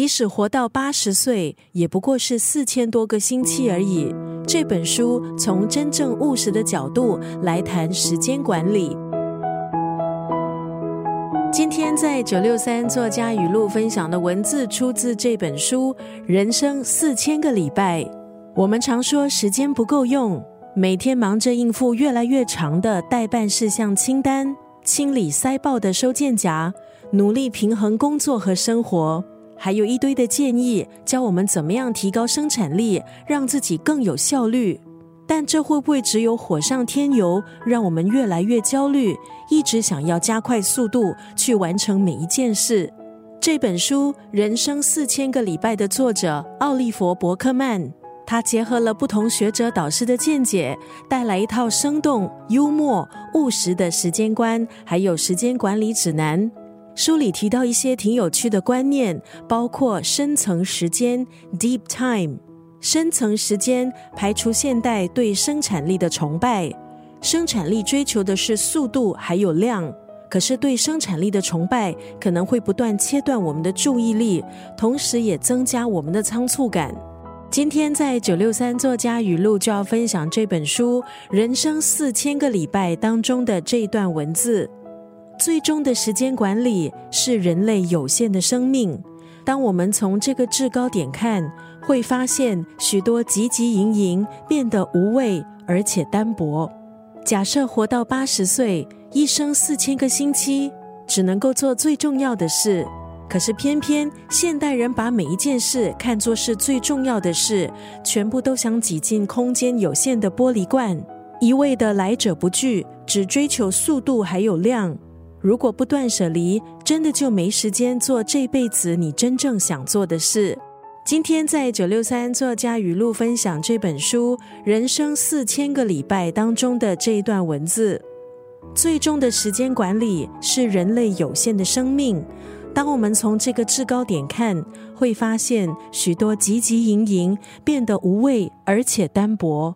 即使活到八十岁，也不过是四千多个星期而已。这本书从真正务实的角度来谈时间管理。今天在九六三作家语录分享的文字出自这本书《人生四千个礼拜》。我们常说时间不够用，每天忙着应付越来越长的待办事项清单，清理塞爆的收件夹，努力平衡工作和生活。还有一堆的建议，教我们怎么样提高生产力，让自己更有效率。但这会不会只有火上添油，让我们越来越焦虑，一直想要加快速度去完成每一件事？这本书《人生四千个礼拜》的作者奥利弗·伯克曼，他结合了不同学者导师的见解，带来一套生动、幽默、务实的时间观，还有时间管理指南。书里提到一些挺有趣的观念，包括深层时间 （deep time）。深层时间排除现代对生产力的崇拜，生产力追求的是速度还有量，可是对生产力的崇拜可能会不断切断我们的注意力，同时也增加我们的仓促感。今天在九六三作家语录就要分享这本书《人生四千个礼拜》当中的这一段文字。最终的时间管理是人类有限的生命。当我们从这个制高点看，会发现许多汲汲营营变得无味而且单薄。假设活到八十岁，一生四千个星期，只能够做最重要的事。可是偏偏现代人把每一件事看作是最重要的事，全部都想挤进空间有限的玻璃罐，一味的来者不拒，只追求速度还有量。如果不断舍离，真的就没时间做这辈子你真正想做的事。今天在九六三作家语录分享这本书《人生四千个礼拜》当中的这一段文字：最终的时间管理是人类有限的生命。当我们从这个制高点看，会发现许多汲汲营营变得无味而且单薄。